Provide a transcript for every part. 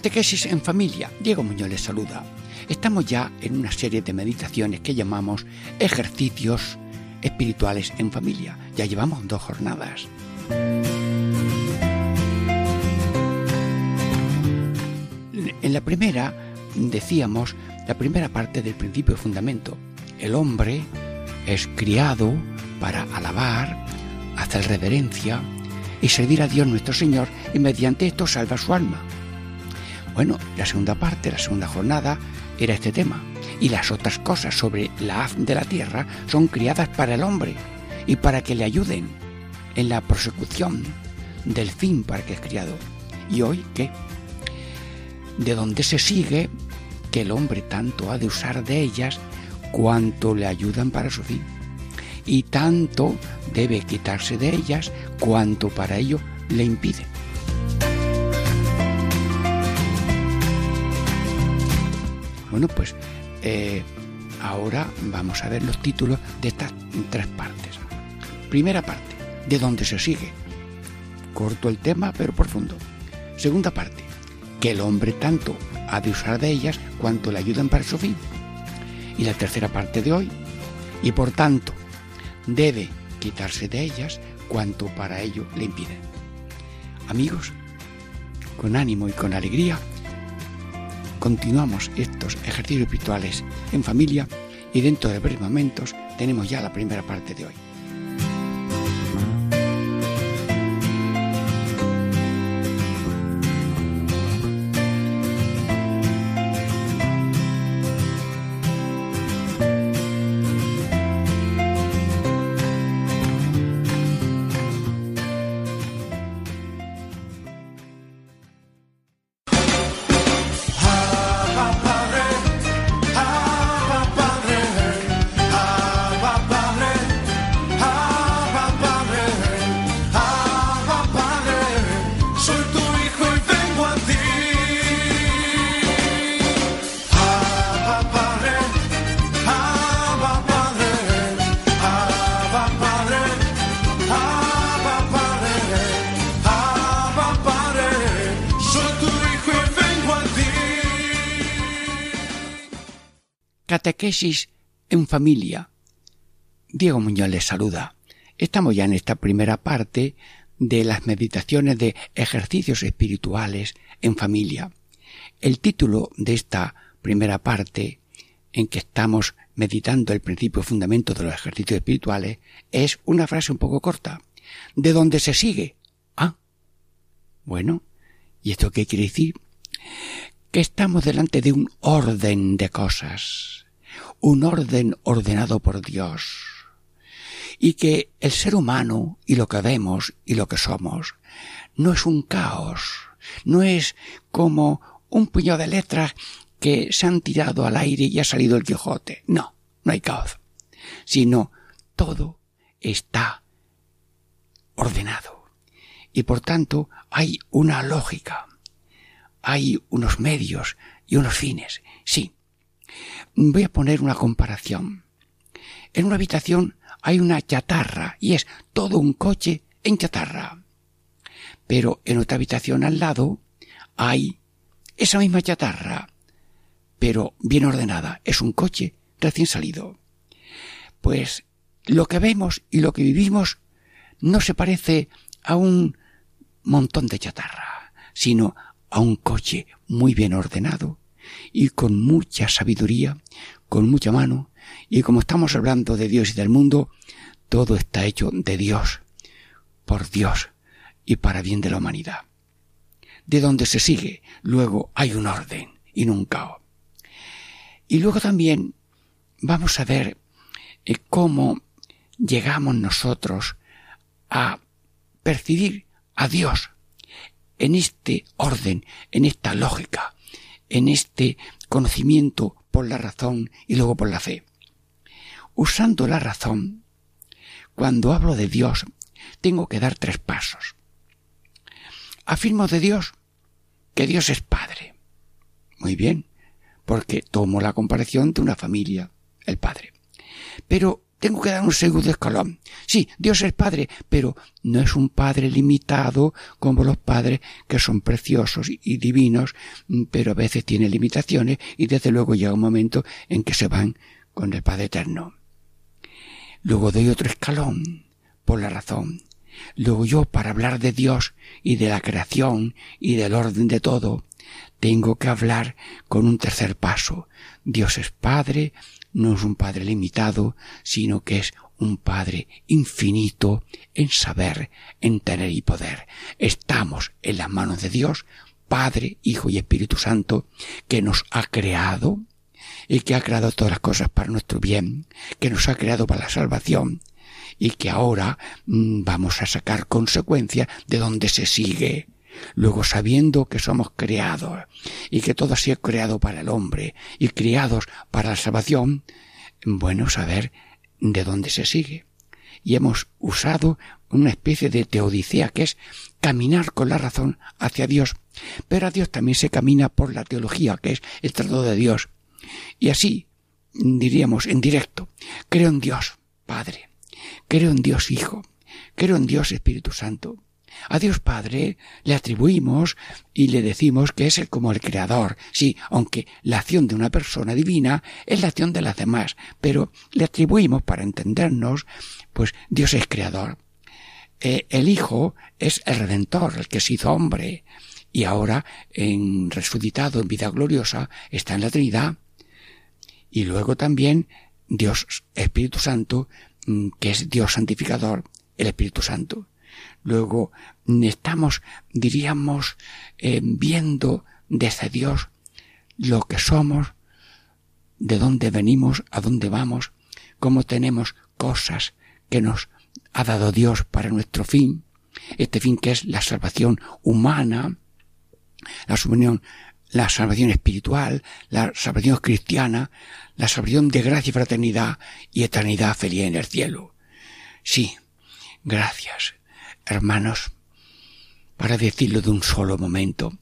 Catequesis en familia. Diego Muñoz les saluda. Estamos ya en una serie de meditaciones que llamamos ejercicios espirituales en familia. Ya llevamos dos jornadas. En la primera decíamos la primera parte del principio de fundamento. El hombre es criado para alabar, hacer reverencia y servir a Dios nuestro Señor y mediante esto salva su alma. Bueno, la segunda parte, la segunda jornada, era este tema. Y las otras cosas sobre la haz de la tierra son criadas para el hombre y para que le ayuden en la persecución del fin para que es criado. ¿Y hoy qué? De donde se sigue que el hombre tanto ha de usar de ellas cuanto le ayudan para su fin. Y tanto debe quitarse de ellas cuanto para ello le impiden. Bueno, pues eh, ahora vamos a ver los títulos de estas tres partes. Primera parte, de dónde se sigue. Corto el tema, pero profundo. Segunda parte, que el hombre tanto ha de usar de ellas cuanto le ayudan para su fin. Y la tercera parte de hoy, y por tanto, debe quitarse de ellas cuanto para ello le impiden. Amigos, con ánimo y con alegría, continuamos estos ejercicios espirituales en familia y dentro de breves momentos tenemos ya la primera parte de hoy. En familia. Diego Muñoz les saluda. Estamos ya en esta primera parte de las meditaciones de ejercicios espirituales en familia. El título de esta primera parte, en que estamos meditando el principio fundamento de los ejercicios espirituales, es una frase un poco corta. ¿De dónde se sigue? Ah. Bueno, ¿y esto qué quiere decir? Que estamos delante de un orden de cosas un orden ordenado por Dios. Y que el ser humano y lo que vemos y lo que somos no es un caos, no es como un puñado de letras que se han tirado al aire y ha salido el Quijote. No, no hay caos, sino todo está ordenado. Y por tanto hay una lógica, hay unos medios y unos fines. Sí, Voy a poner una comparación. En una habitación hay una chatarra y es todo un coche en chatarra. Pero en otra habitación al lado hay esa misma chatarra, pero bien ordenada. Es un coche recién salido. Pues lo que vemos y lo que vivimos no se parece a un montón de chatarra, sino a un coche muy bien ordenado, y con mucha sabiduría, con mucha mano, y como estamos hablando de Dios y del mundo, todo está hecho de Dios, por Dios y para bien de la humanidad. De donde se sigue, luego hay un orden y no un caos. Y luego también vamos a ver eh, cómo llegamos nosotros a percibir a Dios en este orden, en esta lógica, en este conocimiento por la razón y luego por la fe. Usando la razón, cuando hablo de Dios, tengo que dar tres pasos. Afirmo de Dios que Dios es Padre. Muy bien, porque tomo la comparación de una familia, el Padre. Pero tengo que dar un segundo escalón. Sí, Dios es Padre, pero no es un Padre limitado como los padres que son preciosos y divinos, pero a veces tiene limitaciones y desde luego llega un momento en que se van con el Padre Eterno. Luego doy otro escalón por la razón. Luego yo, para hablar de Dios y de la creación y del orden de todo, tengo que hablar con un tercer paso. Dios es Padre, no es un Padre limitado, sino que es un Padre infinito en saber, en tener y poder. Estamos en las manos de Dios, Padre, Hijo y Espíritu Santo, que nos ha creado y que ha creado todas las cosas para nuestro bien, que nos ha creado para la salvación y que ahora mm, vamos a sacar consecuencias de donde se sigue. Luego sabiendo que somos creados y que todo ha sido creado para el hombre y criados para la salvación, bueno saber de dónde se sigue. Y hemos usado una especie de teodicea que es caminar con la razón hacia Dios. Pero a Dios también se camina por la teología, que es el trato de Dios. Y así, diríamos en directo, creo en Dios, Padre, Creo en Dios Hijo, creo en Dios Espíritu Santo. A Dios Padre le atribuimos y le decimos que es el como el creador. Sí, aunque la acción de una persona divina es la acción de las demás, pero le atribuimos para entendernos, pues Dios es creador. Eh, el Hijo es el Redentor, el que se hizo hombre, y ahora, en resucitado en vida gloriosa, está en la Trinidad. Y luego también Dios Espíritu Santo Mm, que es Dios santificador, el Espíritu Santo. Luego estamos, diríamos, eh, viendo desde Dios lo que somos, de dónde venimos, a dónde vamos, cómo tenemos cosas que nos ha dado Dios para nuestro fin, este fin que es la salvación humana, la salvación, la salvación espiritual, la salvación cristiana, la salvación de gracia y fraternidad y eternidad feliz en el cielo. Sí, gracias, hermanos, para decirlo de un solo momento,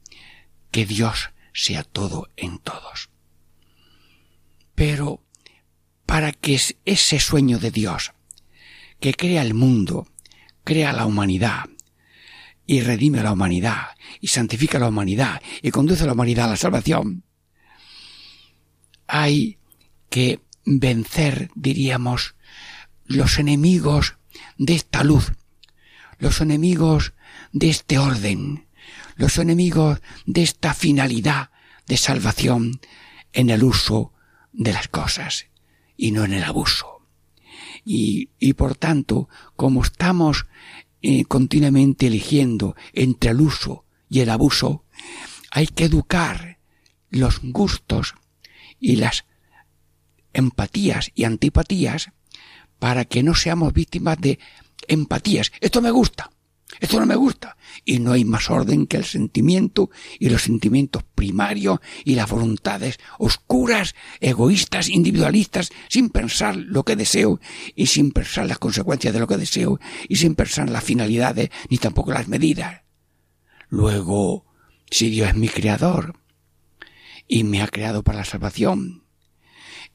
que Dios sea todo en todos. Pero para que ese sueño de Dios, que crea el mundo, crea la humanidad, y redime a la humanidad, y santifica a la humanidad, y conduce a la humanidad a la salvación, hay que vencer, diríamos, los enemigos de esta luz, los enemigos de este orden, los enemigos de esta finalidad de salvación en el uso de las cosas y no en el abuso. Y, y por tanto, como estamos eh, continuamente eligiendo entre el uso y el abuso, hay que educar los gustos y las empatías y antipatías para que no seamos víctimas de empatías. Esto me gusta, esto no me gusta. Y no hay más orden que el sentimiento y los sentimientos primarios y las voluntades oscuras, egoístas, individualistas, sin pensar lo que deseo y sin pensar las consecuencias de lo que deseo y sin pensar las finalidades ni tampoco las medidas. Luego, si Dios es mi creador y me ha creado para la salvación,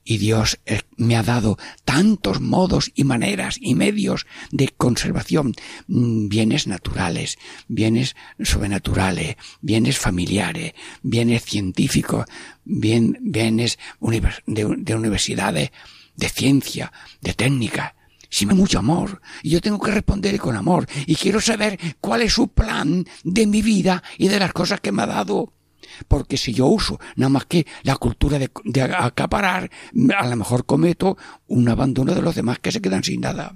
y Dios eh, me ha dado tantos modos y maneras y medios de conservación, mm, bienes naturales, bienes sobrenaturales, bienes familiares, bienes científicos, bienes de, universidades, de ciencia, de técnica, si me mucho amor. Y yo tengo que responder con amor. Y quiero saber cuál es su plan de mi vida y de las cosas que me ha dado. Porque si yo uso nada más que la cultura de, acaparar, a lo mejor cometo un abandono de los demás que se quedan sin nada.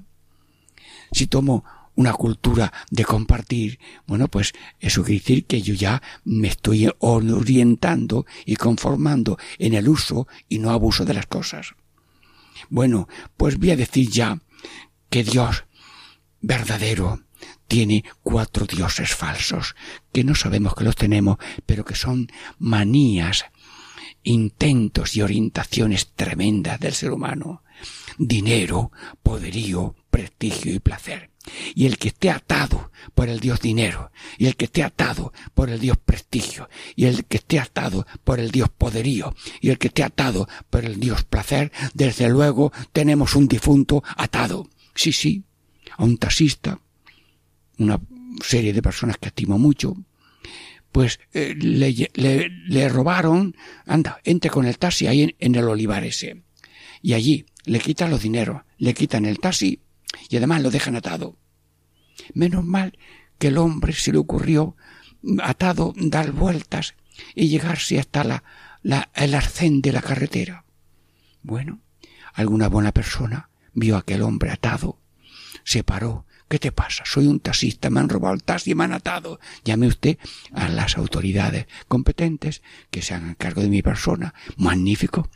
Si tomo una cultura de compartir, bueno, pues eso quiere decir que yo ya me estoy orientando y conformando en el uso y no abuso de las cosas. Bueno, pues voy a decir ya que Dios verdadero, tiene cuatro dioses falsos, que no sabemos que los tenemos, pero que son manías, intentos y orientaciones tremendas del ser humano. Dinero, poderío, prestigio y placer. Y el que esté atado por el Dios dinero, y el que esté atado por el Dios prestigio, y el que esté atado por el Dios poderío, y el que esté atado por el Dios placer, desde luego tenemos un difunto atado. Sí, sí, a un taxista, una serie de personas que estimo mucho, pues eh, le, le, robaron, anda, entre con el taxi ahí en, el olivar ese. Y allí le quitan los dineros, le quitan el taxi y además lo dejan atado. Menos mal que el hombre se le ocurrió atado dar vueltas y llegarse hasta la, la, el arcén de la carretera. Bueno, alguna buena persona vio a aquel hombre atado, se paró. ¿Qué te pasa? Soy un taxista, me han robado el taxi y me han atado. Llame usted a las autoridades competentes que se hagan cargo de mi persona. Magnífico.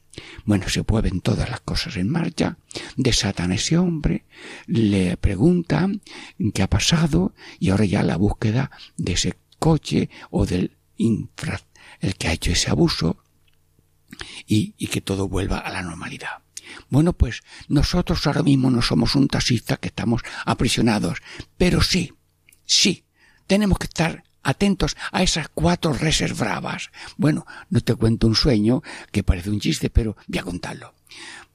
Bueno, se mueven todas las cosas en marcha, desatan a ese hombre, le preguntan qué ha pasado y ahora ya la búsqueda de ese coche o del infra, el que ha hecho ese abuso y, y que todo vuelva a la normalidad. Bueno, pues nosotros ahora mismo no somos un taxista que estamos aprisionados, pero sí, sí, tenemos que estar atentos a esas cuatro reses bravas. Bueno, no te cuento un sueño que parece un chiste, pero voy a contarlo.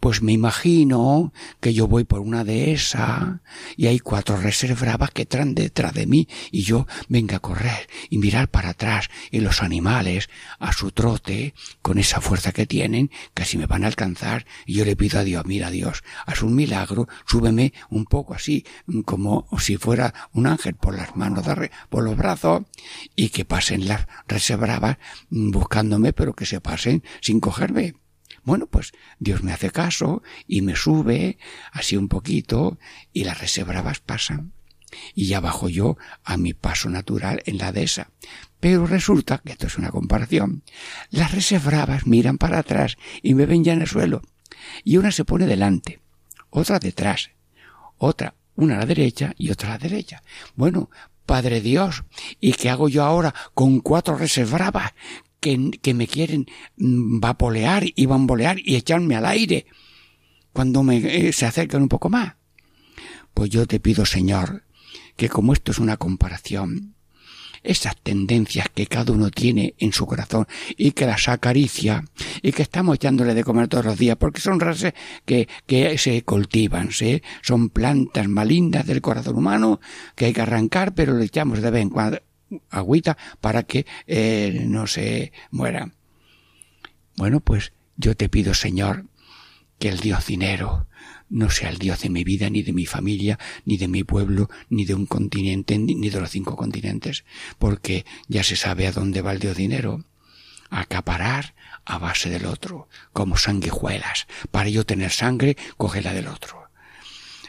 Pues me imagino que yo voy por una de esas y hay cuatro reservas que traen detrás de mí y yo venga a correr y mirar para atrás y los animales a su trote con esa fuerza que tienen casi me van a alcanzar y yo le pido a Dios, mira Dios, haz un milagro, súbeme un poco así como si fuera un ángel por las manos, por los brazos y que pasen las reservas buscándome pero que se pasen sin cogerme. Bueno, pues Dios me hace caso y me sube así un poquito y las reservas pasan. Y ya bajo yo a mi paso natural en la dehesa. Pero resulta, que esto es una comparación, las reservas miran para atrás y me ven ya en el suelo. Y una se pone delante, otra detrás, otra, una a la derecha y otra a la derecha. Bueno, Padre Dios, ¿y qué hago yo ahora con cuatro reservas que, me quieren mm, vapolear y bambolear y echarme al aire cuando me, eh, se acercan un poco más. Pues yo te pido, Señor, que como esto es una comparación, esas tendencias que cada uno tiene en su corazón y que las acaricia y que estamos echándole de comer todos los días porque son razas que, que se cultivan, ¿sí? son plantas malindas del corazón humano que hay que arrancar pero le echamos de vez en cuando agüita para que eh, no se muera. Bueno, pues yo te pido, Señor, que el Dios dinero no sea el Dios de mi vida, ni de mi familia, ni de mi pueblo, ni de un continente, ni de los cinco continentes, porque ya se sabe a dónde va el Dios dinero. Acaparar a base del otro, como sanguijuelas. Para yo tener sangre, coge la del otro.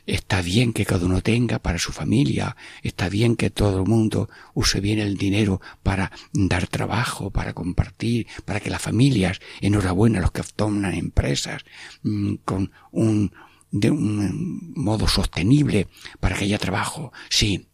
Está bien que cada uno tenga para su familia, está bien que todo el mundo use bien el dinero para dar trabajo, para compartir, para que las familias, enhorabuena los que toman empresas mm, con un, de un modo sostenible para que haya trabajo. Sí,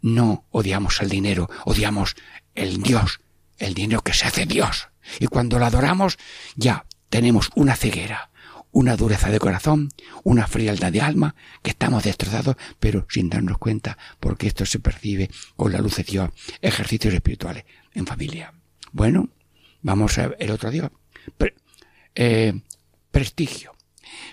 no odiamos el dinero, odiamos el Dios, el dinero que se hace Dios. Y cuando lo adoramos, ya tenemos una ceguera una dureza de corazón, una frialdad de alma, que estamos destrozados, pero sin darnos cuenta, porque esto se percibe con la luz de Dios, ejercicios espirituales en familia. Bueno, vamos a el otro Dios. Eh, prestigio.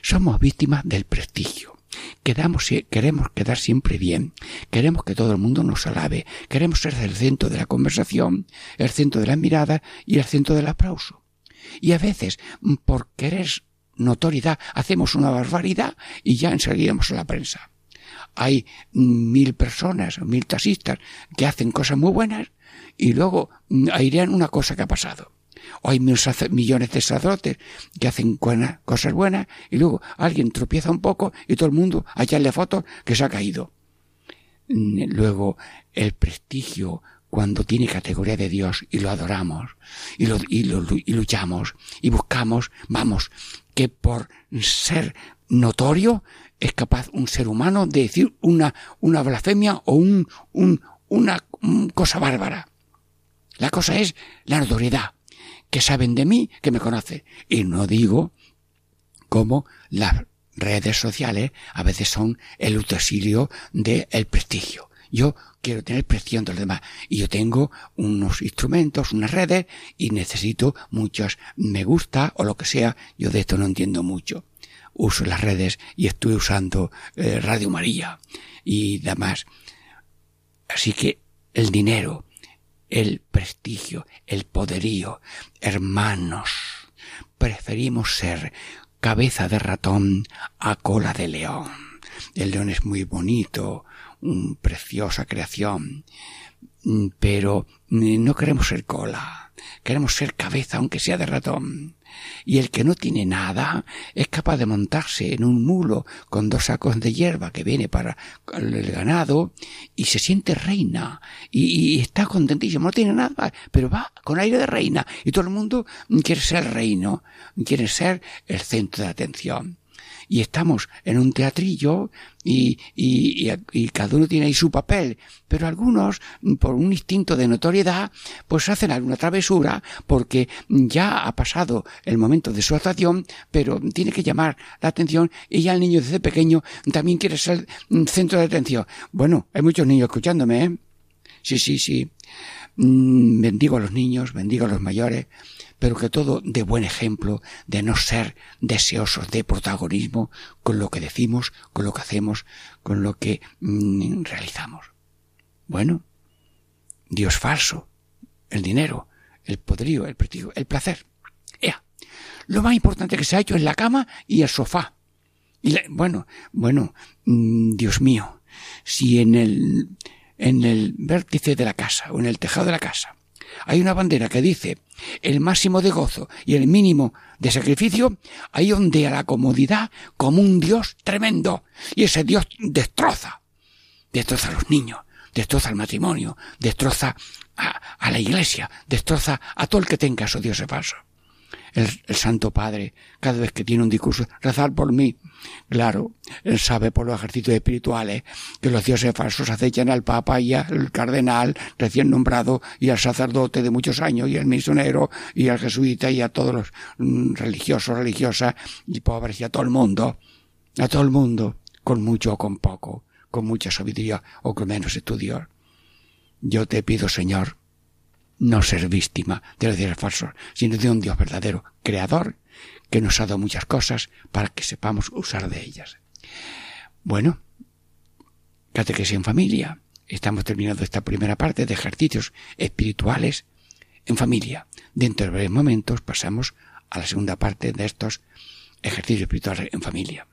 Somos víctimas del prestigio. Quedamos, queremos quedar siempre bien, queremos que todo el mundo nos alabe, queremos ser el centro de la conversación, el centro de la mirada y el centro del aplauso. Y a veces, por querer notoriedad, hacemos una barbaridad y ya enseguiremos a la prensa. Hay mil personas, mil taxistas que hacen cosas muy buenas y luego airean una cosa que ha pasado. O hay millones de sacerdotes que hacen cosas buenas y luego alguien tropieza un poco y todo el mundo a echarle fotos que se ha caído. Mm, luego el prestigio cuando tiene categoría de Dios y lo adoramos y, lo, y, lo, y luchamos y buscamos, vamos, que por ser notorio es capaz un ser humano de decir una, una blasfemia o un, un, una cosa bárbara. La cosa es la notoriedad, que saben de mí, que me conocen. Y no digo como las redes sociales a veces son el utensilio del prestigio. Yo quiero tener presión de los demás y yo tengo unos instrumentos, unas redes y necesito muchos me gusta o lo que sea. Yo de esto no entiendo mucho. Uso las redes y estoy usando eh, Radio María y demás. Así que el dinero, el prestigio, el poderío, hermanos, preferimos ser cabeza de ratón a cola de león. El león es muy bonito, preciosa creación, pero no queremos ser cola, queremos ser cabeza, aunque sea de ratón. Y el que no tiene nada es capaz de montarse en un mulo con dos sacos de hierba que viene para el ganado y se siente reina. Y, está contentísimo, no tiene nada, pero va con aire de reina. Y todo el mundo quiere ser reino, quiere ser el centro de atención y estamos en un teatrillo y, y, y, cada uno tiene ahí su papel, pero algunos, por un instinto de notoriedad, pues hacen alguna travesura porque ya ha pasado el momento de su actuación, pero tiene que llamar la atención y ya el niño desde pequeño también quiere ser centro de atención. Bueno, hay muchos niños escuchándome, ¿eh? Sí, sí, sí. Mm, bendigo a los niños, bendigo a los mayores, pero que todo de buen ejemplo, de no ser deseosos de protagonismo con lo que decimos, con lo que hacemos, con lo que mm, realizamos. Bueno, Dios falso, el dinero, el poderío, el prestigio, el placer. Ea, lo más importante que se ha hecho es la cama y el sofá. Y bueno, bueno, mm, Dios mío, si en el, en el vértice de la casa o en el tejado de la casa hay una bandera que dice el máximo de gozo y el mínimo de sacrificio, ahí ondea la comodidad como un Dios tremendo. Y ese Dios destroza. Destroza a los niños, destroza al matrimonio, destroza a, la iglesia, destroza a todo el que tenga su Dios falso el, Santo Padre, cada vez que tiene un discurso, rezar por mí. Claro, él sabe por los ejercicios espirituales que los dioses falsos acechan al Papa y al cardenal recién nombrado y al sacerdote de muchos años y al misionero y al jesuita y a todos los mm, religiosos, religiosas y pobres y a todo el mundo, a todo el mundo, con mucho o con poco, con mucha sabiduría o con menos estudios. Yo te pido, Señor, no ser víctima de los dioses falsos, sino de un Dios verdadero, creador, que nos ha dado muchas cosas para que sepamos usar de ellas. Bueno, catequesis en familia. Estamos terminando esta primera parte de ejercicios espirituales en familia. Dentro de breves momentos pasamos a la segunda parte de estos ejercicios espirituales en familia.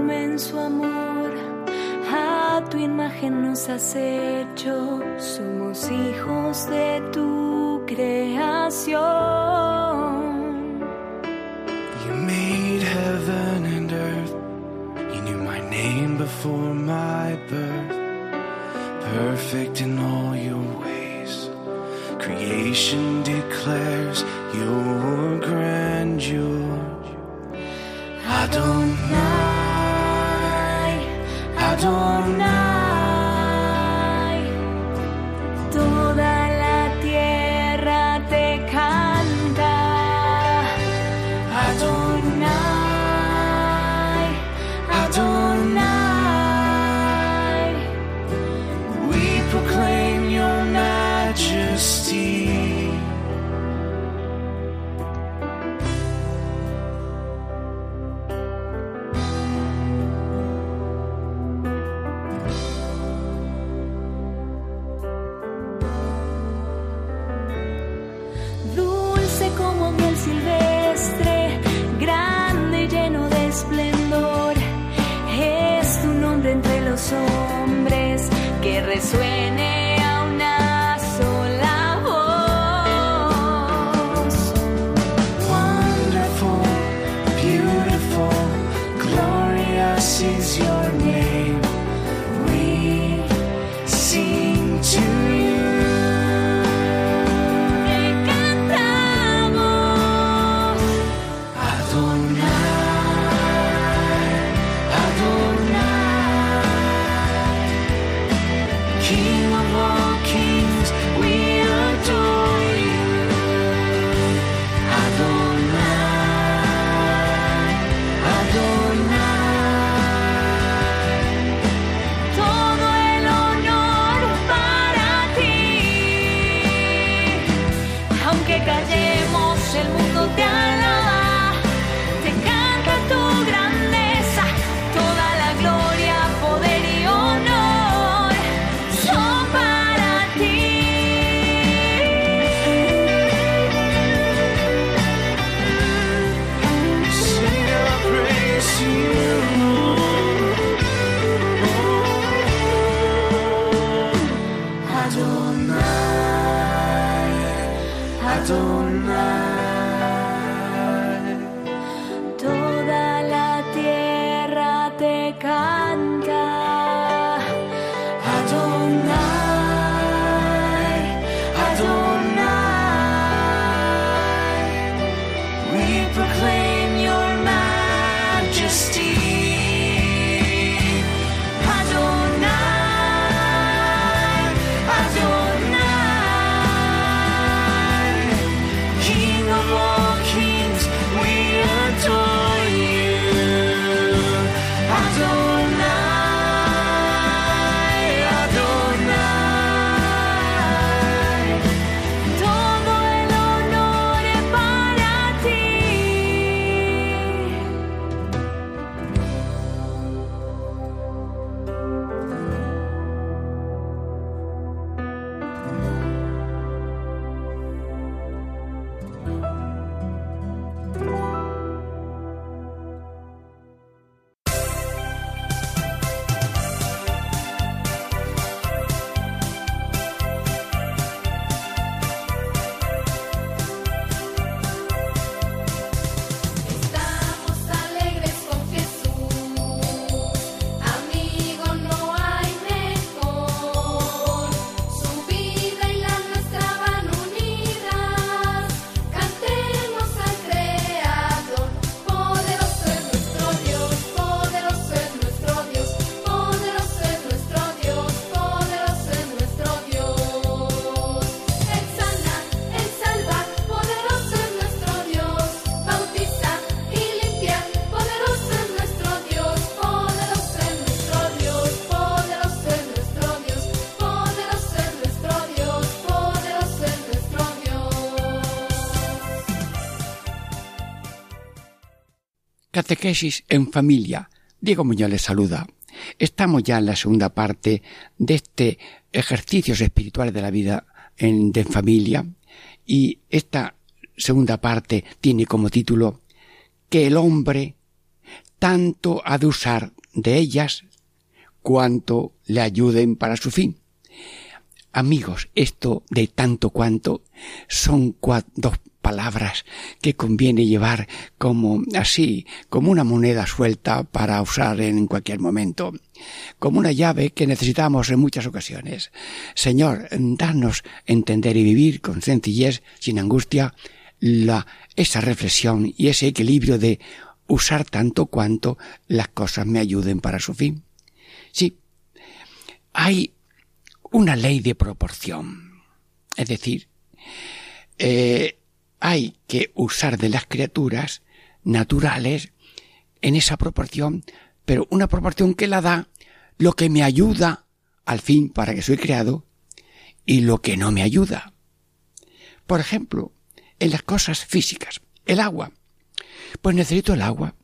Inmenso amor. A tu imagen nos has hecho, somos hijos de tu creación. You made heaven and earth, you knew my name before my birth, perfect in all your ways. Creation declares your grandeur. Adonai, Catequesis en familia. Diego Muñoz les saluda. Estamos ya en la segunda parte de este ejercicios espirituales de la vida en, de familia y esta segunda parte tiene como título que el hombre tanto ha de usar de ellas cuanto le ayuden para su fin. Amigos, esto de tanto cuanto son dos palabras que conviene llevar como así, como una moneda suelta para usar en cualquier momento, como una llave que necesitamos en muchas ocasiones. Señor, danos entender y vivir con sencillez, sin angustia, la, esa reflexión y ese equilibrio de usar tanto cuanto las cosas me ayuden para su fin. Sí, hay una ley de proporción. Es decir, eh, hay que usar de las criaturas naturales en esa proporción, pero una proporción que la da lo que me ayuda al fin para que soy creado y lo que no me ayuda. Por ejemplo, en las cosas físicas, el agua. Pues necesito el agua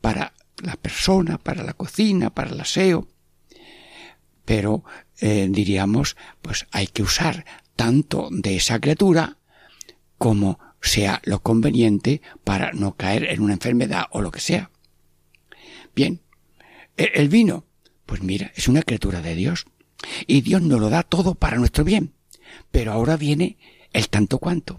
para la persona, para la cocina, para el aseo. Pero eh, diríamos, pues hay que usar tanto de esa criatura como sea lo conveniente para no caer en una enfermedad o lo que sea. Bien, e-, el vino, pues mira, es una criatura de Dios y Dios nos lo da todo para nuestro bien. Pero ahora viene el tanto cuanto.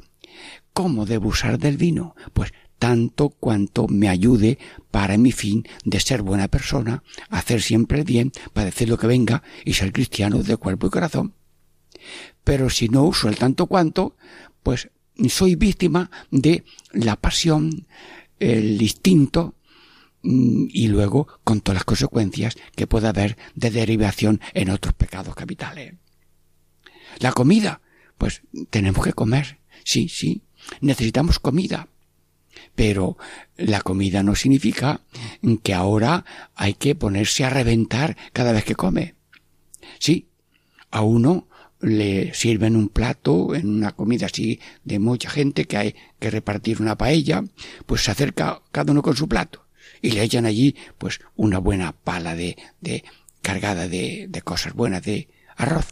¿Cómo debo usar del vino? Pues tanto cuanto me ayude para mi fin de ser buena persona, hacer siempre bien, padecer lo que venga y ser cristiano de cuerpo y corazón. Pero si no uso el tanto cuanto, pues soy víctima de la pasión, el instinto, mm, y luego con todas las consecuencias que pueda haber de derivación en otros pecados capitales. La comida, pues tenemos que comer, sí, sí, necesitamos comida. Pero la comida no significa que ahora hay que ponerse a reventar cada vez que come. Sí, a uno le sirven un plato en una comida así de mucha gente que hay que repartir una paella, pues se acerca cada uno con su plato y le echan allí pues una buena pala de, de cargada de, de cosas buenas de arroz.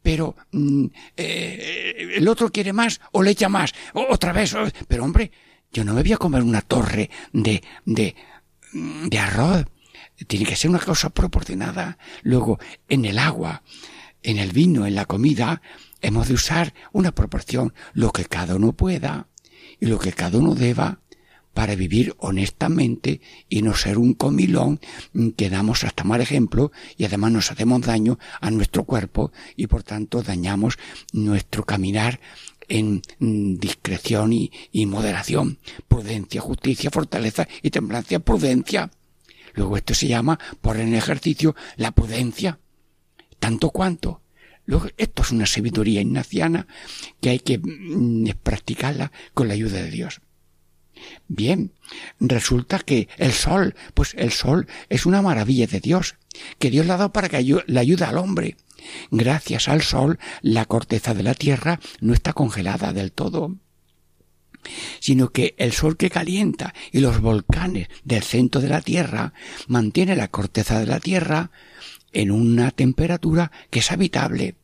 Pero mm, eh, el otro quiere más o le echa más, otra vez, pero hombre, yo no me voy a comer una torre de, de, de arroz. Tiene que ser una cosa proporcionada. Luego, en el agua, en el vino, en la comida, hemos de usar una proporción, lo que cada uno pueda y lo que cada uno deba para vivir honestamente y no ser un comilón que damos hasta mal ejemplo y además nos hacemos daño a nuestro cuerpo y por tanto dañamos nuestro caminar en discreción y, moderación, prudencia, justicia, fortaleza y templanza, prudencia. Luego esto se llama, por en ejercicio, la prudencia tanto cuanto. Luego, esto es una sabiduría ignaciana que hay que mm, practicarla con la ayuda de Dios. Bien, resulta que el sol, pues el sol es una maravilla de Dios, que Dios le ha dado para que le ayude al hombre. Gracias al sol, la corteza de la tierra no está congelada del todo sino que el sol que calienta y los volcanes del centro de la Tierra mantiene la corteza de la Tierra en una temperatura que es habitable.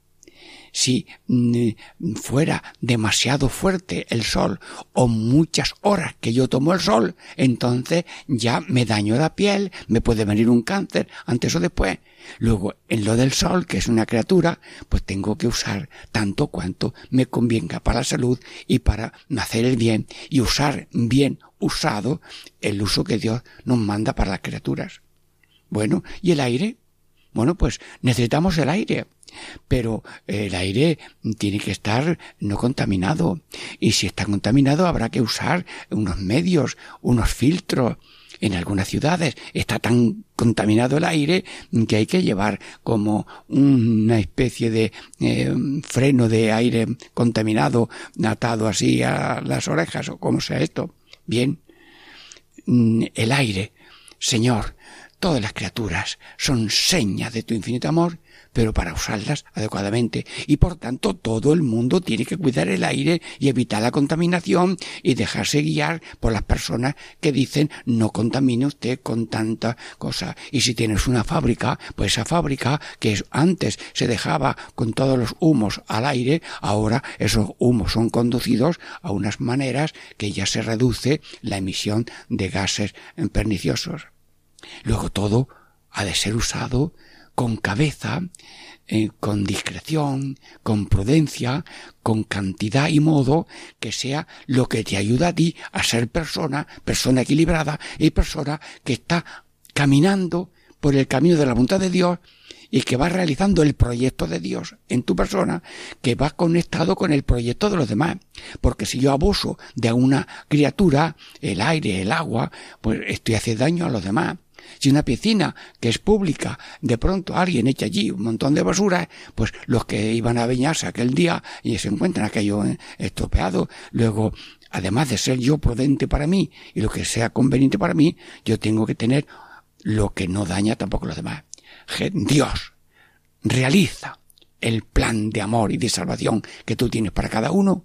Si mm, fuera demasiado fuerte el sol o muchas horas que yo tomo el sol, entonces ya me daño la piel, me puede venir un cáncer antes o después. Luego, en lo del sol, que es una criatura, pues tengo que usar tanto cuanto me convenga para la salud y para hacer el bien y usar bien usado el uso que Dios nos manda para las criaturas. Bueno, ¿y el aire? Bueno, pues necesitamos el aire. Pero el aire tiene que estar no contaminado. Y si está contaminado habrá que usar unos medios, unos filtros. En algunas ciudades está tan contaminado el aire que hay que llevar como una especie de eh, freno de aire contaminado atado así a las orejas o como sea esto. Bien, mm, el aire. Señor, Todas las criaturas son señas de tu infinito amor, pero para usarlas adecuadamente. Y por tanto todo el mundo tiene que cuidar el aire y evitar la contaminación y dejarse guiar por las personas que dicen no contamine usted con tanta cosa. Y si tienes una fábrica, pues esa fábrica que antes se dejaba con todos los humos al aire, ahora esos humos son conducidos a unas maneras que ya se reduce la emisión de gases perniciosos. Luego todo ha de ser usado con cabeza, eh, con discreción, con prudencia, con cantidad y modo que sea lo que te ayuda a ti a ser persona, persona equilibrada y persona que está caminando por el camino de la voluntad de Dios y que va realizando el proyecto de Dios en tu persona, que va conectado con el proyecto de los demás. Porque si yo abuso de una criatura, el aire, el agua, pues estoy haciendo daño a los demás. Si una piscina que es pública, de pronto alguien echa allí un montón de basura, pues los que iban a bañarse aquel día y se encuentran aquello estropeado, luego, además de ser yo prudente para mí y lo que sea conveniente para mí, yo tengo que tener lo que no daña tampoco a los demás. Dios realiza el plan de amor y de salvación que tú tienes para cada uno,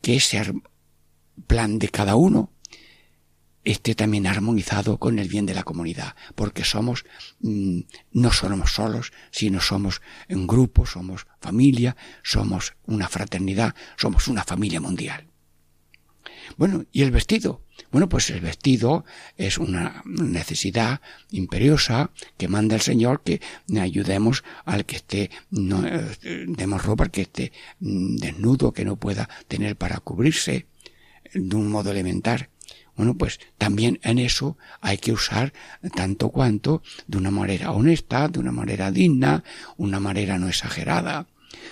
que ese plan de cada uno esté también armonizado con el bien de la comunidad, porque somos, mm, no somos solos, sino somos en grupo, somos familia, somos una fraternidad, somos una familia mundial. Bueno, ¿y el vestido? Bueno, pues el vestido es una necesidad imperiosa que manda el Señor que ayudemos al que esté, no, eh, demos ropa al que esté mm, desnudo, que no pueda tener para cubrirse de un modo elemental Bueno, pues también en eso hay que usar tanto cuanto de una manera honesta, de una manera digna, una manera no exagerada.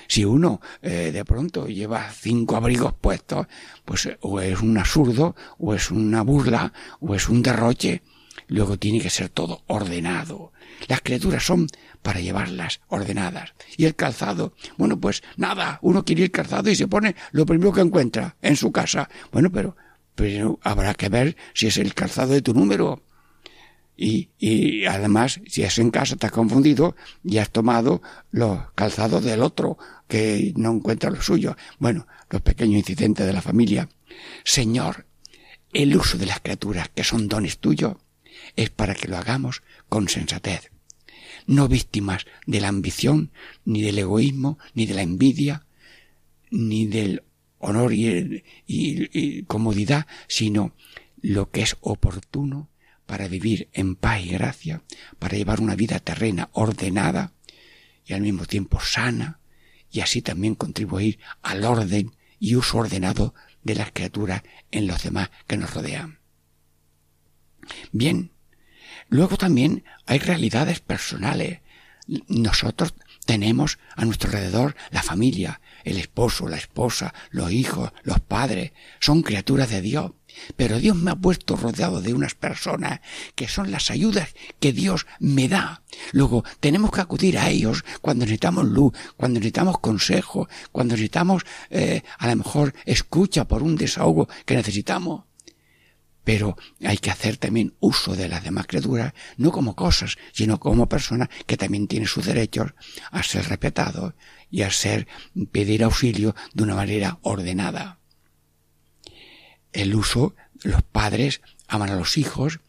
Si uno eh, de pronto lleva cinco abrigos puestos, pues o es un absurdo, o es una burla, o es un derroche. Luego tiene que ser todo ordenado. Las criaturas son para llevarlas ordenadas. Y el calzado, bueno, pues nada, uno quiere el calzado y se pone lo primero que encuentra en su casa. Bueno, pero, pero habrá que ver si es el calzado de tu número. Y, y además, si es en casa, te has confundido y has tomado los calzados del otro que no encuentra lo suyo. Bueno, los pequeños incidentes de la familia. Señor, el uso de las criaturas que son dones tuyos es para que lo hagamos con sensatez no víctimas de la ambición, ni del egoísmo, ni de la envidia, ni del honor y, comodidad, sino lo que es oportuno para vivir en paz y gracia, para llevar una vida terrena ordenada y al mismo tiempo sana, y así también contribuir al orden y uso ordenado de las criaturas en los demás que nos rodean. Bien, Luego también hay realidades personales. Nosotros tenemos a nuestro alrededor la familia, el esposo, la esposa, los hijos, los padres, son criaturas de Dios. Pero Dios me ha puesto rodeado de unas personas que son las ayudas que Dios me da. Luego tenemos que acudir a ellos cuando necesitamos luz, cuando necesitamos consejo, cuando necesitamos eh, a lo mejor escucha por un desahogo que necesitamos pero hay que hacer también uso de las demás criaturas, no como cosas, sino como personas que también tienen sus derechos a ser respetados y a ser pedir auxilio de una manera ordenada. El uso, los padres aman a los hijos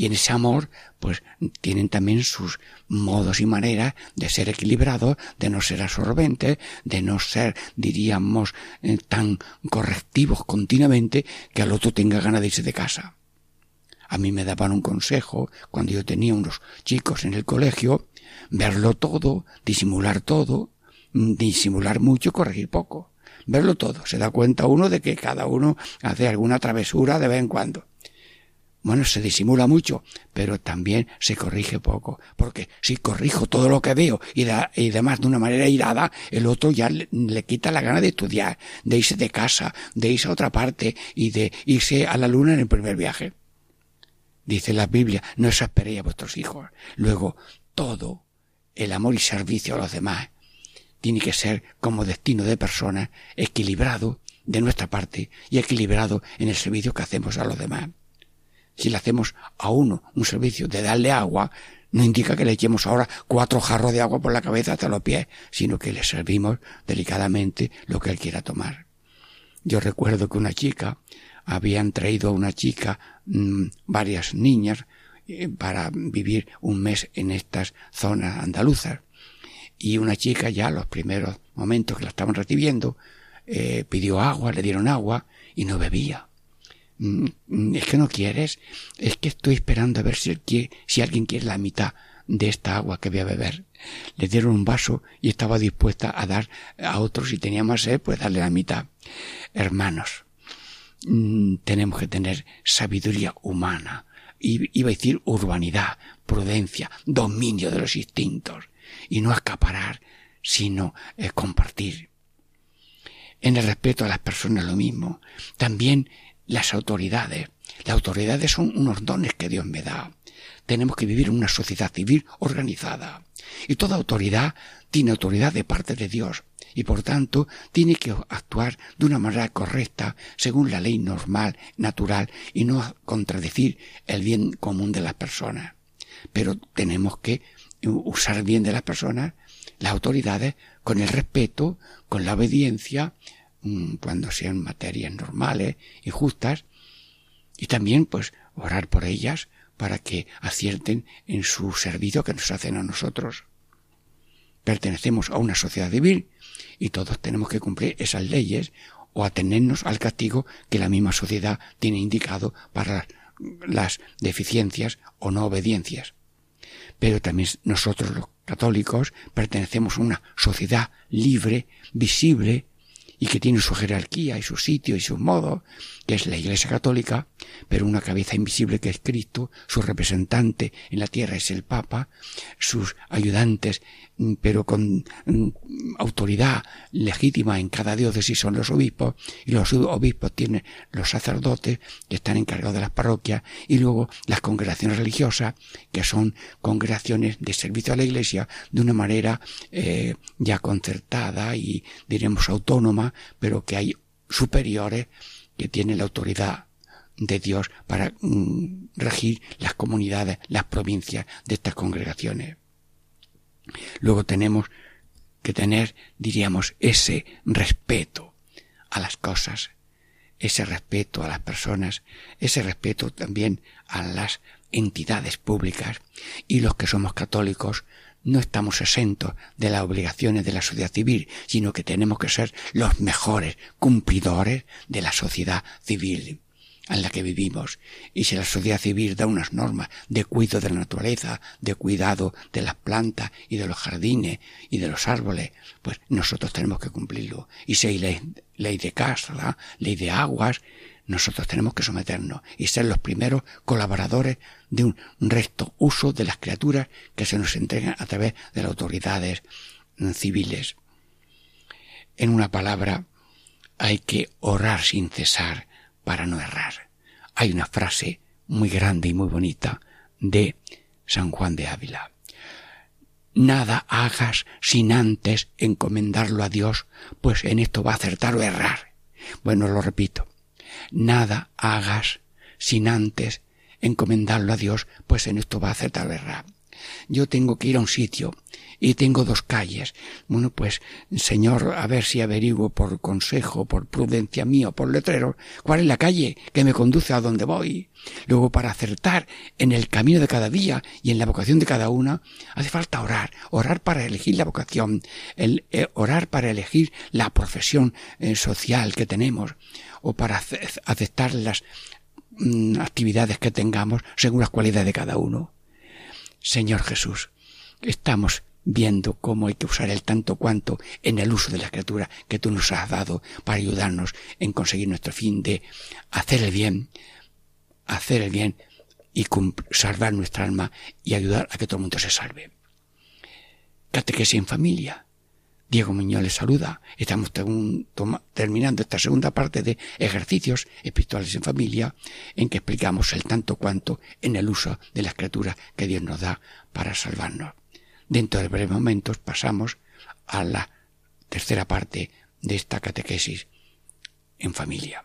y en ese amor pues tienen también sus modos y maneras de ser equilibrados, de no ser absorbentes, de no ser, diríamos, eh, tan correctivos continuamente que al otro tenga ganas de irse de casa. A mí me daban un consejo cuando yo tenía unos chicos en el colegio, verlo todo, disimular todo, mm, disimular mucho, corregir poco. Verlo todo. Se da cuenta uno de que cada uno hace alguna travesura de vez en cuando. Bueno, se disimula mucho, pero también se corrige poco, porque si corrijo todo lo que veo y, demás de una manera irada, el otro ya le, quita la gana de estudiar, de irse de casa, de irse a otra parte y de irse a la luna en el primer viaje. Dice la Biblia, no exasperéis a vuestros hijos. Luego, todo el amor y servicio a los demás tiene que ser como destino de persona equilibrado de nuestra parte y equilibrado en el servicio que hacemos a los demás. Si le hacemos a uno un servicio de darle agua, no indica que le echemos ahora cuatro jarros de agua por la cabeza hasta los pies, sino que le servimos delicadamente lo que él quiera tomar. Yo recuerdo que una chica, habían traído a una chica mm, varias niñas eh, para vivir un mes en estas zonas andaluzas. Y una chica ya los primeros momentos que la estaban recibiendo eh, pidió agua, le dieron agua y no bebía. Mm, es que no quieres, es que estoy esperando a ver si, si alguien quiere la mitad de esta agua que voy a beber. Le dieron un vaso y estaba dispuesta a dar a otros si tenía más sed, pues darle la mitad. Hermanos, mm, tenemos que tener sabiduría humana, iba a decir urbanidad, prudencia, dominio de los instintos, y no acaparar, sino eh, compartir. En el respeto a las personas lo mismo. También las autoridades. Las autoridades son unos dones que Dios me da. Tenemos que vivir en una sociedad civil organizada. Y toda autoridad tiene autoridad de parte de Dios y por tanto tiene que actuar de una manera correcta según la ley normal, natural y no contradecir el bien común de las personas. Pero tenemos que usar bien de las personas, las autoridades, con el respeto, con la obediencia, cuando sean materias normales y justas, y también pues orar por ellas para que acierten en su servicio que nos hacen a nosotros. Pertenecemos a una sociedad civil y todos tenemos que cumplir esas leyes o atenernos al castigo que la misma sociedad tiene indicado para las deficiencias o no obediencias. Pero también nosotros los católicos pertenecemos a una sociedad libre, visible, y que tiene su jerarquía y su sitio y sus modos, que es la Iglesia Católica, pero una cabeza invisible que es Cristo, su representante en la tierra es el Papa, sus ayudantes, pero con mm, autoridad legítima en cada diócesis son los obispos, y los obispos tienen los sacerdotes que están encargados de las parroquias, y luego las congregaciones religiosas, que son congregaciones de servicio a la Iglesia de una manera eh, ya concertada y diremos autónoma, pero que hay superiores que tienen la autoridad de Dios para mm, regir las comunidades, las provincias de estas congregaciones. Luego tenemos que tener, diríamos, ese respeto a las cosas, ese respeto a las personas, ese respeto también a las entidades públicas. Y los que somos católicos no estamos exentos de las obligaciones de la sociedad civil, sino que tenemos que ser los mejores cumplidores de la sociedad civil en la que vivimos. Y si la sociedad civil da unas normas de cuidado de la naturaleza, de cuidado de las plantas y de los jardines y de los árboles, pues nosotros tenemos que cumplirlo. Y si hay ley, de casa, ley de aguas, nosotros tenemos que someternos y ser los primeros colaboradores de un recto uso de las criaturas que se nos entregan a través de las autoridades civiles. En una palabra, hay que orar sin cesar para no errar. Hay una frase muy grande y muy bonita de San Juan de Ávila. Nada hagas sin antes encomendarlo a Dios, pues en esto va a acertar o errar. Bueno, lo repito nada hagas sin antes encomendarlo a Dios, pues en esto va a hacer tal verdad. Yo tengo que ir a un sitio y tengo dos calles. Bueno, pues, Señor, a ver si averiguo por consejo, por prudencia mío, por letrero, cuál es la calle que me conduce a donde voy. Luego, para acertar en el camino de cada día y en la vocación de cada una, hace falta orar, orar para elegir la vocación, el, eh, orar para elegir la profesión eh, social que tenemos, o para aceptar las mm, actividades que tengamos según las cualidades de cada uno. Señor Jesús, estamos viendo cómo hay que usar el tanto cuanto en el uso de la criatura que tú nos has dado para ayudarnos en conseguir nuestro fin de hacer el bien, hacer el bien y salvar nuestra alma y ayudar a que todo el mundo se salve. Catequesis en familia. Diego Muñoz les saluda. Estamos terminando esta segunda parte de ejercicios espirituales en familia, en que explicamos el tanto cuanto en el uso de las criaturas que Dios nos da para salvarnos. Dentro de breves momentos pasamos a la tercera parte de esta catequesis en familia.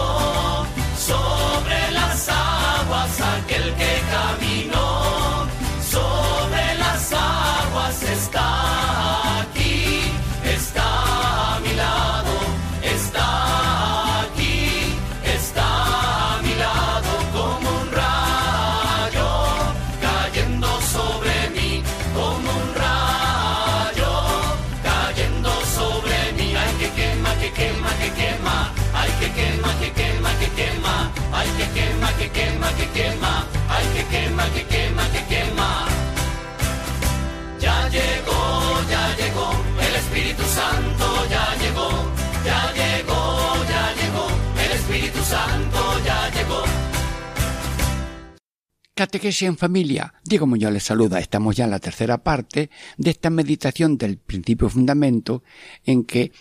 que quema, que quema, ay, que quema, que quema, que quema. Ya llegó, ya llegó, el Espíritu Santo ya llegó, ya llegó, ya llegó, el Espíritu Santo ya llegó. Catequesis en familia. Diego Muñoz les saluda. Estamos ya en la tercera parte de esta meditación del principio fundamento en que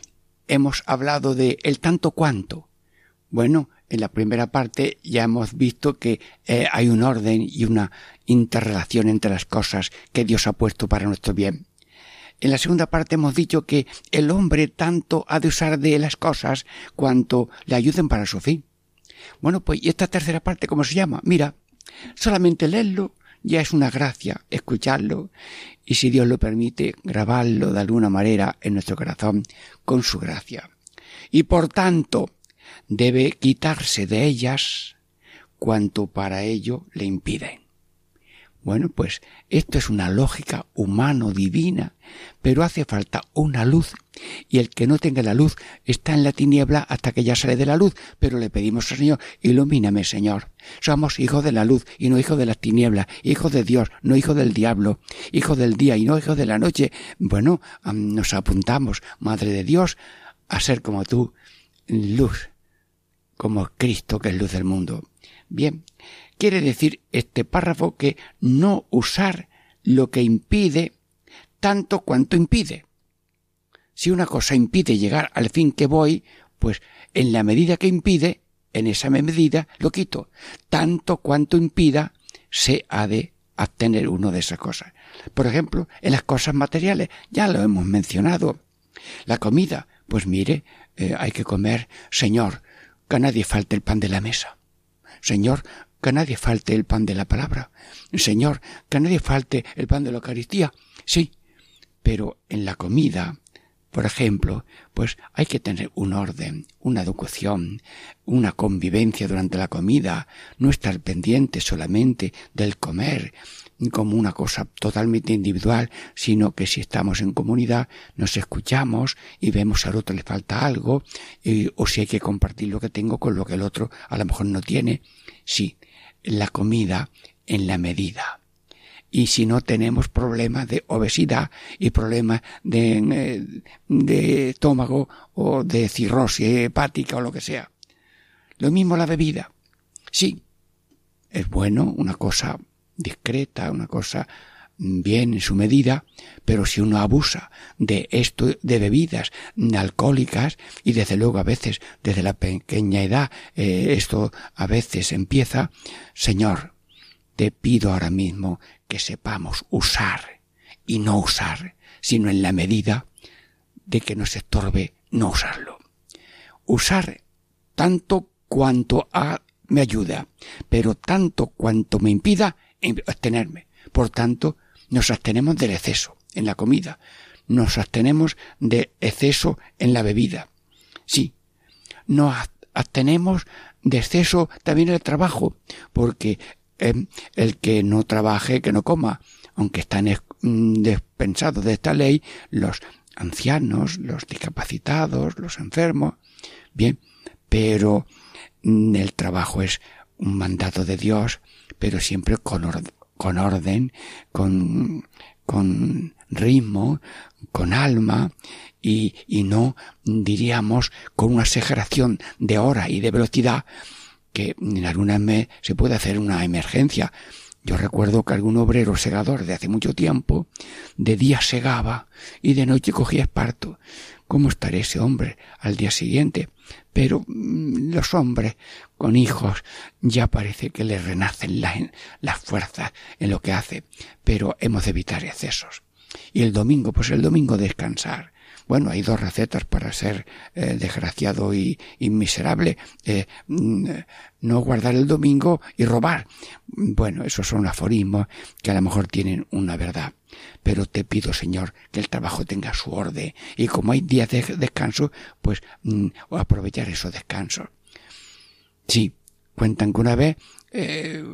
hemos hablado de el tanto cuanto. Bueno, en la primera parte ya hemos visto que eh, hay un orden y una interrelación entre las cosas que Dios ha puesto para nuestro bien. En la segunda parte hemos dicho que el hombre tanto ha de usar de las cosas cuanto le ayuden para su fin. Bueno, pues, ¿y esta tercera parte cómo se llama? Mira, solamente leerlo ya es una gracia, escucharlo, y si Dios lo permite, grabarlo de alguna manera en nuestro corazón con su gracia. Y por tanto, debe quitarse de ellas cuanto para ello le impiden. Bueno, pues esto es una lógica humano-divina, pero hace falta una luz, y el que no tenga la luz está en la tiniebla hasta que ya sale de la luz, pero le pedimos al Señor, ilumíname, Señor. Somos hijos de la luz y no hijos de las tinieblas, hijos de Dios, no hijos del diablo, hijos del día y no hijos de la noche. Bueno, nos apuntamos, Madre de Dios, a ser como tú, luz, como Cristo que es luz del mundo. Bien, quiere decir este párrafo que no usar lo que impide tanto cuanto impide. Si una cosa impide llegar al fin que voy, pues en la medida que impide, en esa medida lo quito. Tanto cuanto impida, se ha de obtener uno de esas cosas. Por ejemplo, en las cosas materiales, ya lo hemos mencionado. La comida, pues mire, eh, hay que comer, Señor, que a nadie falte el pan de la mesa. Señor, que a nadie falte el pan de la palabra. Señor, que a nadie falte el pan de la Eucaristía. Sí, pero en la comida, por ejemplo, pues hay que tener un orden, una educación, una convivencia durante la comida, no estar pendiente solamente del comer como una cosa totalmente individual, sino que si estamos en comunidad nos escuchamos y vemos al otro le falta algo, o si hay que compartir lo que tengo con lo que el otro a lo mejor no tiene. Sí, la comida en la medida. Y si no tenemos problemas de obesidad y problemas de, eh, de estómago o de cirrosis hepática o lo que sea. Lo mismo la bebida. Sí, es bueno, una cosa discreta, una cosa bien en su medida, pero si uno abusa de esto, de bebidas alcohólicas, y desde luego a veces, desde la pequeña edad, eh, esto a veces empieza, Señor, te pido ahora mismo que sepamos usar y no usar, sino en la medida de que nos estorbe no usarlo. Usar tanto cuanto a, me ayuda, pero tanto cuanto me impida abstenerme. Por tanto, nos abstenemos del exceso en la comida, nos abstenemos de exceso en la bebida. Sí, nos abstenemos de exceso también en el trabajo, porque em, el que no trabaje, que no coma, aunque están mm, despensados de esta ley los ancianos, los discapacitados, los enfermos, bien, pero mm, el trabajo es un mandato de Dios, pero siempre con, con orden, con, con ritmo, con alma y, y no diríamos con una exageración de hora y de velocidad que en algunas se puede hacer una emergencia. Yo recuerdo que algún obrero segador de hace mucho tiempo de día segaba y de noche cogía esparto. ¿Cómo estaría ese hombre al día siguiente? Pero mm, los hombres con hijos ya parece que les renacen las fuerzas en lo que hace, pero hemos de evitar excesos. Y el domingo, pues el domingo descansar. Bueno, hay dos recetas para ser eh, desgraciado y, miserable. Eh, mm, no guardar el domingo y robar. Bueno, esos son aforismos que a lo mejor tienen una verdad. Pero te pido, Señor, que el trabajo tenga su orden y como hay días de descanso, pues mm, aprovechar esos descansos. Sí, cuentan que una vez eh,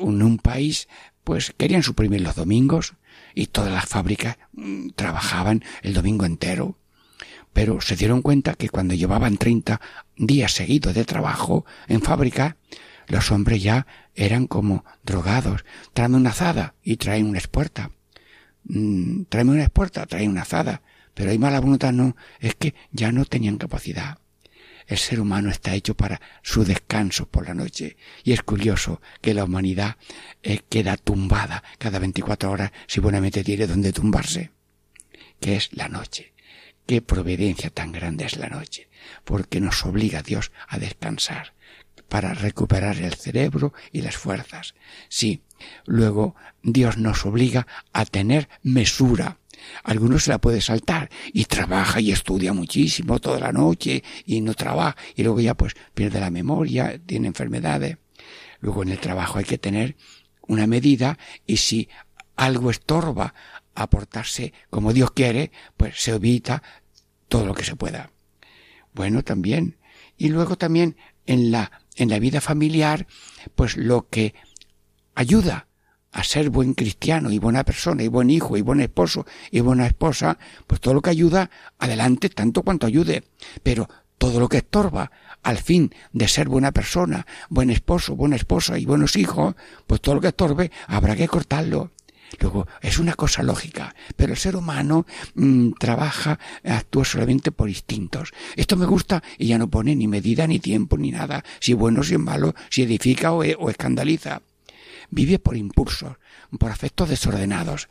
en un país pues querían suprimir los domingos y todas las fábricas mm, trabajaban el domingo entero pero se dieron cuenta que cuando llevaban 30 días seguidos de trabajo en fábrica, los hombres ya eran como drogados. Tráeme una azada y traen una espuerta. Mm, tráeme una espuerta, traen una azada. Pero hay mala voluntad, no. Es que ya no tenían capacidad. El ser humano está hecho para su descanso por la noche. Y es curioso que la humanidad eh, queda tumbada cada 24 horas si buenamente tiene donde tumbarse. Que es la noche. Qué providencia tan grande es la noche, porque nos obliga Dios a descansar para recuperar el cerebro y las fuerzas. Sí, luego Dios nos obliga a tener mesura. Algunos se la puede saltar y trabaja y estudia muchísimo toda la noche y no trabaja y luego ya pues pierde la memoria, tiene enfermedades. Luego en el trabajo hay que tener una medida y si algo estorba aportarse como Dios quiere, pues se evita todo lo que se pueda. Bueno, también. Y luego también en la en la vida familiar, pues lo que ayuda a ser buen cristiano y buena persona y buen hijo y buen esposo y buena esposa, pues todo lo que ayuda, adelante tanto cuanto ayude. Pero todo lo que estorba al fin de ser buena persona, buen esposo, buena esposa y buenos hijos, pues todo lo que estorbe habrá que cortarlo. Luego, es una cosa lógica, pero el ser humano mm, trabaja, actúa solamente por instintos. Esto me gusta y ya no pone ni medida, ni tiempo, ni nada, si es bueno, si es malo, si edifica o, o escandaliza. Vive por impulsos, por afectos desordenados,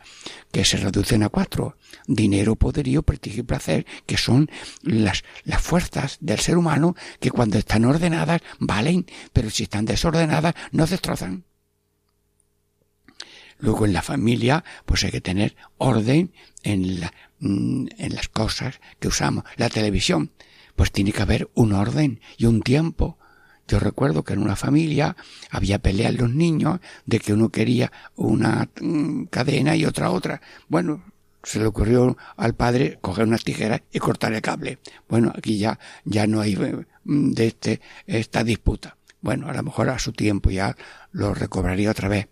que se reducen a cuatro. Dinero, poderío, prestigio y placer, que son las, las fuerzas del ser humano que cuando están ordenadas valen, pero si están desordenadas nos destrozan. Luego en la familia, pues hay que tener orden mm, en las cosas que usamos. La televisión, pues tiene que haber un orden y un tiempo. Yo recuerdo que en una familia había peleas los niños de que uno quería una mm, cadena y otra otra. Bueno, se le ocurrió al padre coger unas tijeras y cortar el cable. Bueno, aquí ya, ya no hay mm, de este, esta disputa. Bueno, a lo mejor a su tiempo ya lo recobraría otra vez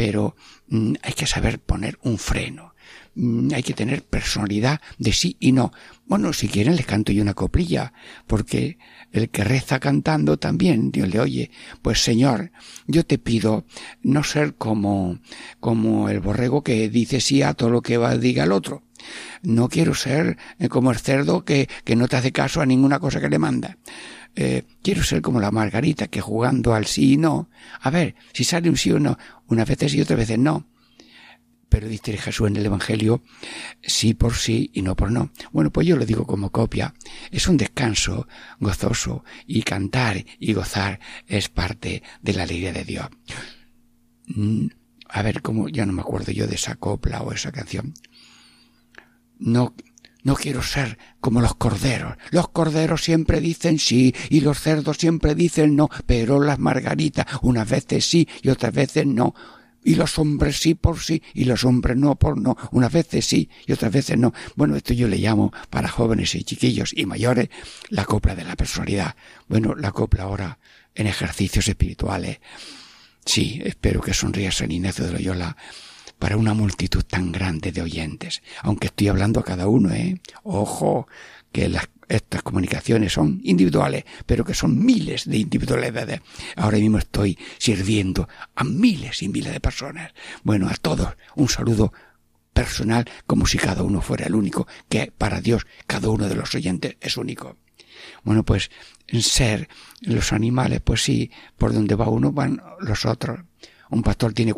pero mm, hay que saber poner un freno. Mm, hay que tener personalidad de sí y no. Bueno, si quieren les canto yo una coplilla, porque el que reza cantando también, Dios le oye, pues Señor, yo te pido no ser como, como el borrego que dice sí a todo lo que va, diga el otro. No quiero ser eh, como el cerdo que, que no te hace caso a ninguna cosa que le manda. Eh, quiero ser como la Margarita, que jugando al sí y no, a ver, si sale un sí o no, unas veces y otras veces no. Pero dice Jesús en el Evangelio, sí por sí y no por no. Bueno, pues yo lo digo como copia. Es un descanso gozoso y cantar y gozar es parte de la alegría de Dios. Mm, a ver, cómo, ya no me acuerdo yo de esa copla o esa canción. No, no quiero ser como los corderos. Los corderos siempre dicen sí y los cerdos siempre dicen no, pero las margaritas unas veces sí y otras veces no. Y los hombres sí por sí y los hombres no por no. Unas veces sí y otras veces no. Bueno, esto yo le llamo para jóvenes y chiquillos y mayores la copla de la personalidad. Bueno, la copla ahora en ejercicios espirituales. Sí, espero que sonría San Ignacio de Loyola para una multitud tan grande de oyentes. Aunque estoy hablando a cada uno, ¿eh? Ojo, que las, estas comunicaciones son individuales, pero que son miles de individualidades. Ahora mismo estoy sirviendo a miles y miles de personas. Bueno, a todos un saludo personal como si cada uno fuera el único, que para Dios cada uno de los oyentes es único. Bueno, pues ser los animales, pues sí, por donde va uno van los otros un pastor tiene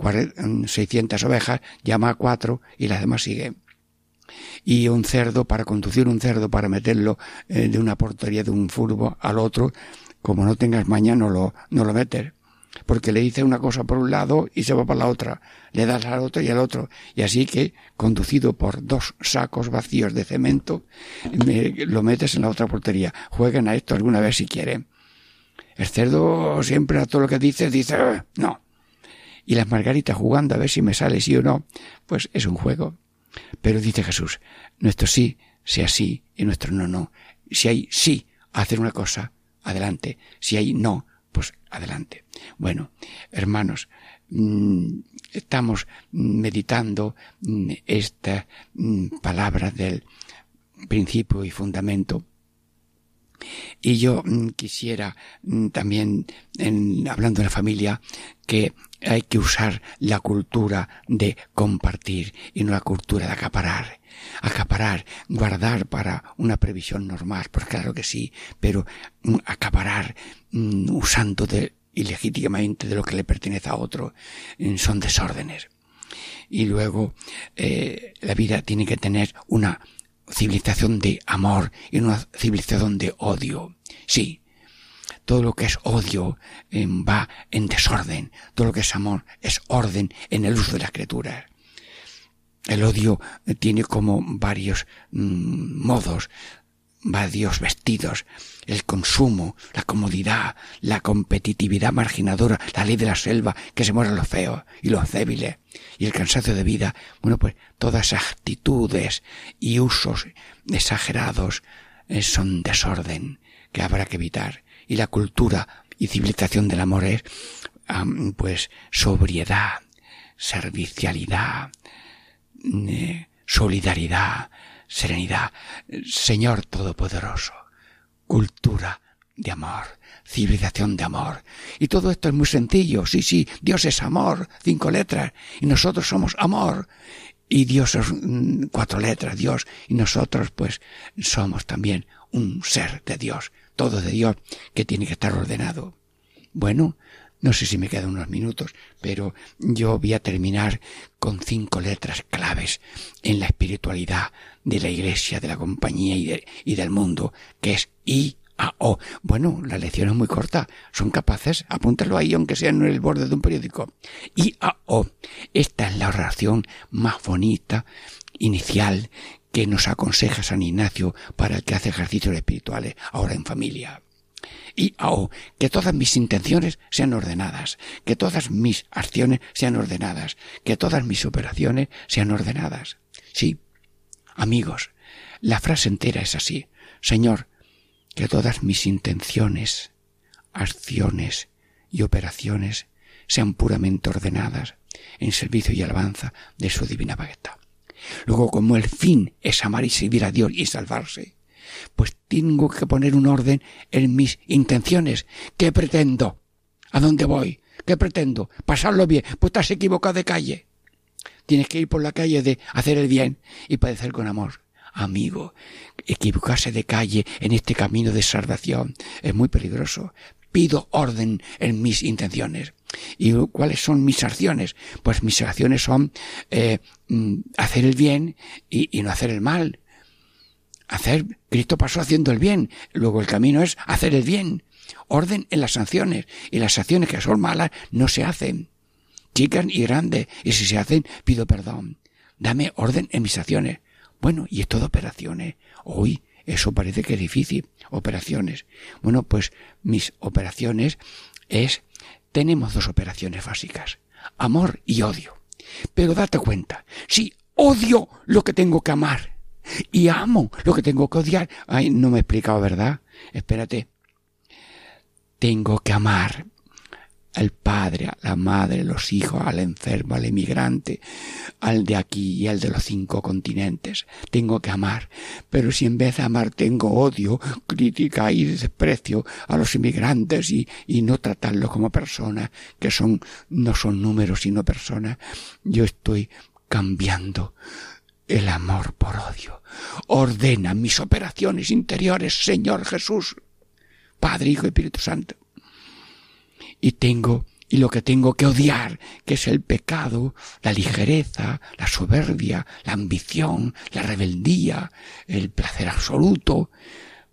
600 ovejas, llama a cuatro y las demás siguen. Y un cerdo, para conducir un cerdo, para meterlo eh, de una portería de un furbo al otro, como no tengas mañana, no lo, no lo metes. Porque le dice una cosa por un lado y se va para la otra. Le das al otro y al otro. Y así que, conducido por dos sacos vacíos de cemento, lo metes en la otra portería. Jueguen a esto alguna vez si quieren. El cerdo siempre a todo lo que dice, dice, ah, no, y las margaritas jugando a ver si me sale sí o no, pues es un juego. Pero dice Jesús, nuestro sí sea sí y nuestro no no. Si hay sí a hacer una cosa, adelante. Si hay no, pues adelante. Bueno, hermanos, mm, estamos meditando mm, esta mm, palabra del principio y fundamento y yo quisiera también, en, hablando de la familia, que hay que usar la cultura de compartir y no la cultura de acaparar. Acaparar, guardar para una previsión normal, pues claro que sí, pero mm, acaparar mm, usando de, ilegítimamente de lo que le pertenece a otro mm, son desórdenes. Y luego eh, la vida tiene que tener una civilización de amor y una civilización de odio. Sí, todo lo que es odio eh, va en desorden, todo lo que es amor es orden en el uso de la escritura. El odio tiene como varios mm, modos, varios vestidos, el consumo, la comodidad, la competitividad marginadora, la ley de la selva, que se mueren los feos y los débiles, y el cansancio de vida, bueno, pues todas actitudes y usos exagerados eh, son desorden que habrá que evitar y la cultura Y civilización del amor es, pues, sobriedad, servicialidad, eh, solidaridad, serenidad. Señor Todopoderoso, cultura de amor, civilización de amor. Y todo esto es muy sencillo. Sí, sí, Dios es amor, cinco letras, y nosotros somos amor. Y Dios es mm, cuatro letras, Dios, y nosotros pues somos también un ser de Dios, todo de Dios, que tiene que estar ordenado. Bueno, no sé si me quedan unos minutos, pero yo voy a terminar con cinco letras claves en la espiritualidad de la Iglesia, de la compañía y, y del mundo, que es I a O. Bueno, la lección es muy corta. Son capaces, apúntalo ahí, aunque sea en el borde de un periódico. I a O. Esta es la oración más bonita, inicial, que nos aconseja San Ignacio para el que hace ejercicios espirituales ahora en familia y oh, que todas mis intenciones sean ordenadas, que todas mis acciones sean ordenadas, que todas mis operaciones sean ordenadas. Sí, amigos, la frase entera es así. Señor, que todas mis intenciones, acciones y operaciones sean puramente ordenadas en servicio y alabanza de su divina majestad. Luego, como el fin es amar y servir a Dios y salvarse, pues tengo que poner un orden en mis intenciones. ¿Qué pretendo? ¿A dónde voy? ¿Qué pretendo? Pasarlo bien. Pues estás equivocado de calle. Tienes que ir por la calle de hacer el bien y padecer con amor. Amigo, equivocarse de calle en este camino de salvación es muy peligroso. Pido orden en mis intenciones. ¿Y cuáles son mis acciones? Pues mis acciones son eh, mm, hacer el bien y, no hacer el mal hacer, Cristo pasó haciendo el bien, luego el camino es hacer el bien, orden en las sanciones, y las acciones que son malas no se hacen, chicas y grandes, y si se hacen, pido perdón, dame orden en mis acciones. Bueno, y esto de operaciones, hoy eso parece que es difícil, operaciones. Bueno, pues mis operaciones es, tenemos dos operaciones básicas, amor y odio. Pero date cuenta, si odio lo que tengo que amar, y amo lo que tengo que odiar. Ay, no me he explicado, ¿verdad? Espérate. Tengo que amar al padre, a la madre, los hijos, al enfermo, al emigrante, al de aquí y al de los cinco continentes. Tengo que amar. Pero si en vez de amar tengo odio, crítica y desprecio a los inmigrantes y, y no tratarlos como personas, que son, no son números sino personas, yo estoy cambiando el amor por odio. Ordena mis operaciones interiores, Señor Jesús, Padre, Hijo y Espíritu Santo. Y tengo, y lo que tengo que odiar, que es el pecado, la ligereza, la soberbia, la ambición, la rebeldía, el placer absoluto,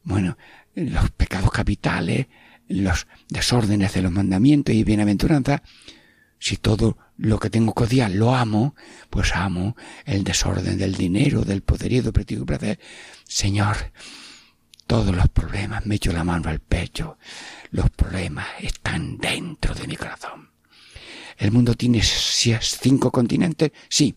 bueno, los pecados capitales, los desórdenes de los mandamientos y bienaventuranza, si todo lo que tengo que odiar lo amo, pues amo el desorden del dinero, del poderío, del prestigio y placer. Señor, todos los problemas me echo la mano al pecho. Los problemas están dentro de mi corazón. El mundo tiene cinco continentes, sí.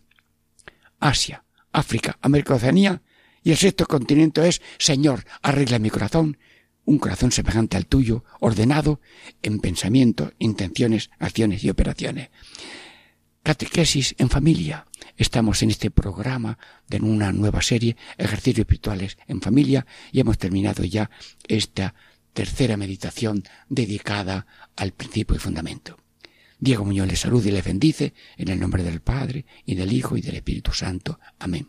Asia, África, América, Oceanía. Y el sexto continente es, Señor, arregla mi corazón un corazón semejante al tuyo, ordenado en pensamientos, intenciones, acciones y operaciones. Catequesis en familia. Estamos en este programa de una nueva serie, ejercicios espirituales en familia, y hemos terminado ya esta tercera meditación dedicada al principio y fundamento. Diego Muñoz les saluda y les bendice en el nombre del Padre y del Hijo y del Espíritu Santo. Amén.